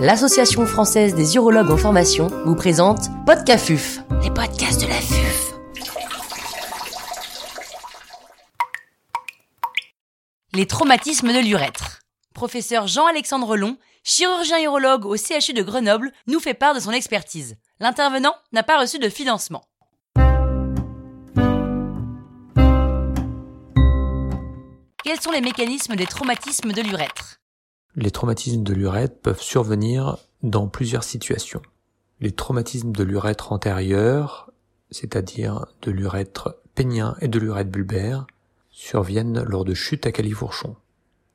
l'Association française des urologues en formation vous présente Podcafuf, les podcasts de la FUF. Les traumatismes de l'urètre. Professeur Jean-Alexandre Long, chirurgien urologue au CHU de Grenoble, nous fait part de son expertise. L'intervenant n'a pas reçu de financement. Quels sont les mécanismes des traumatismes de l'urètre? Les traumatismes de l'urètre peuvent survenir dans plusieurs situations. Les traumatismes de l'urètre antérieur, c'est-à-dire de l'urètre pénien et de l'urètre bulbaire, surviennent lors de chutes à califourchon.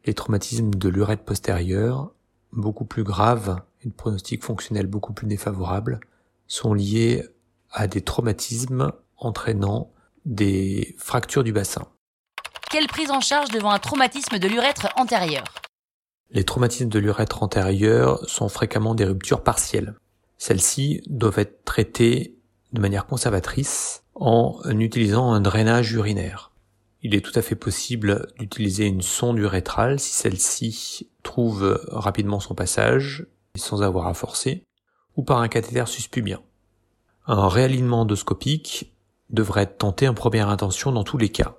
Les traumatismes de l'urètre postérieur, beaucoup plus graves et de pronostic fonctionnel beaucoup plus défavorable, sont liés à des traumatismes entraînant des fractures du bassin. Quelle prise en charge devant un traumatisme de l'urètre antérieur? Les traumatismes de l'urètre antérieur sont fréquemment des ruptures partielles. Celles-ci doivent être traitées de manière conservatrice en utilisant un drainage urinaire. Il est tout à fait possible d'utiliser une sonde urétrale si celle-ci trouve rapidement son passage sans avoir à forcer, ou par un cathéter suspubien. Un réalignement endoscopique devrait être tenté en première intention dans tous les cas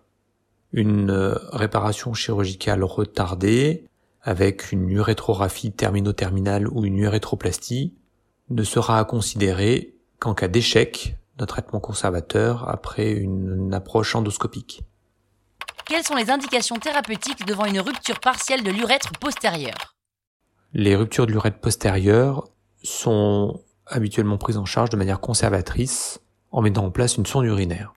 une réparation chirurgicale retardée avec une urétrographie termino-terminale ou une urétroplastie ne sera à considérer qu'en cas d'échec d'un traitement conservateur après une approche endoscopique. Quelles sont les indications thérapeutiques devant une rupture partielle de l'urètre postérieur? Les ruptures de l'urètre postérieur sont habituellement prises en charge de manière conservatrice en mettant en place une sonde urinaire.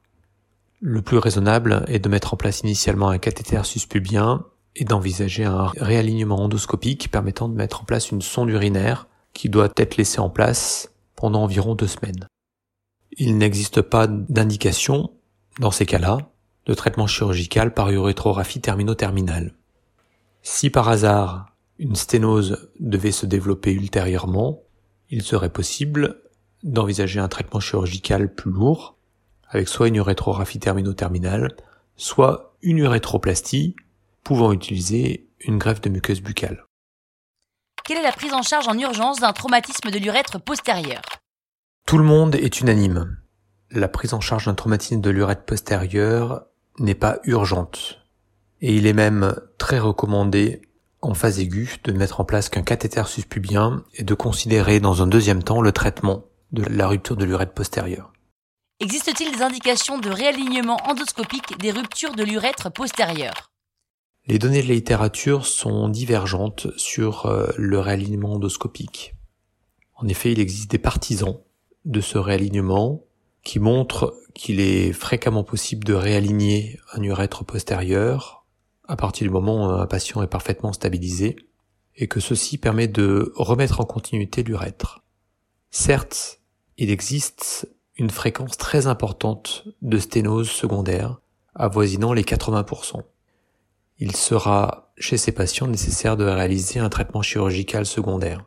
Le plus raisonnable est de mettre en place initialement un cathéter suspubien et d'envisager un réalignement endoscopique permettant de mettre en place une sonde urinaire qui doit être laissée en place pendant environ deux semaines. Il n'existe pas d'indication, dans ces cas-là, de traitement chirurgical par urétrographie termino-terminale. Si par hasard une sténose devait se développer ultérieurement, il serait possible d'envisager un traitement chirurgical plus lourd avec soit une urétrographie termino-terminale, soit une urétroplastie, pouvant utiliser une greffe de muqueuse buccale. Quelle est la prise en charge en urgence d'un traumatisme de l'urètre postérieur? Tout le monde est unanime. La prise en charge d'un traumatisme de l'urètre postérieur n'est pas urgente. Et il est même très recommandé en phase aiguë de mettre en place qu'un cathéter suspubien et de considérer dans un deuxième temps le traitement de la rupture de l'urètre postérieur. Existe-t-il des indications de réalignement endoscopique des ruptures de l'urètre postérieur? Les données de la littérature sont divergentes sur euh, le réalignement endoscopique. En effet, il existe des partisans de ce réalignement qui montrent qu'il est fréquemment possible de réaligner un urètre postérieur à partir du moment où un patient est parfaitement stabilisé et que ceci permet de remettre en continuité l'urètre. Certes, il existe une fréquence très importante de sténose secondaire, avoisinant les 80%. Il sera chez ces patients nécessaire de réaliser un traitement chirurgical secondaire.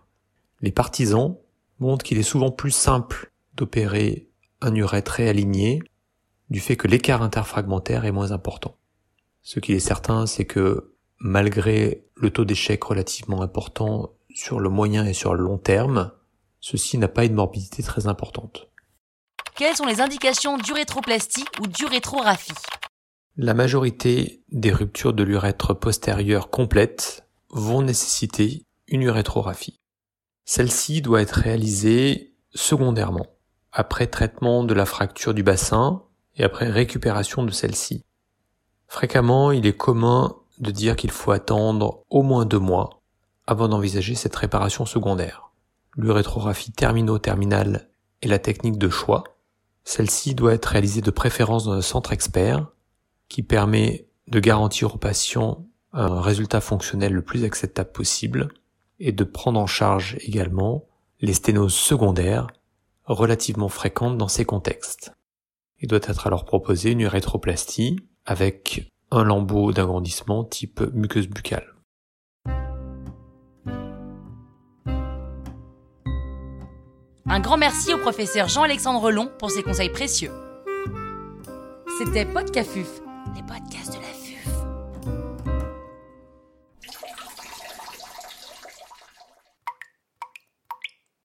Les partisans montrent qu'il est souvent plus simple d'opérer un urètre réaligné du fait que l'écart interfragmentaire est moins important. Ce qui est certain, c'est que malgré le taux d'échec relativement important sur le moyen et sur le long terme, ceci n'a pas une morbidité très importante. Quelles sont les indications d'urétroplastie ou d'urétrographie La majorité des ruptures de l'urètre postérieur complètes vont nécessiter une urétrographie. Celle-ci doit être réalisée secondairement, après traitement de la fracture du bassin et après récupération de celle-ci. Fréquemment, il est commun de dire qu'il faut attendre au moins deux mois avant d'envisager cette réparation secondaire. L'urétrographie termino-terminale est la technique de choix celle-ci doit être réalisée de préférence dans un centre expert qui permet de garantir aux patients un résultat fonctionnel le plus acceptable possible et de prendre en charge également les sténoses secondaires relativement fréquentes dans ces contextes. Il doit être alors proposé une urétroplastie avec un lambeau d'agrandissement type muqueuse buccale. Un grand merci au professeur Jean-Alexandre Long pour ses conseils précieux. C'était Podcafuf, les podcasts de la.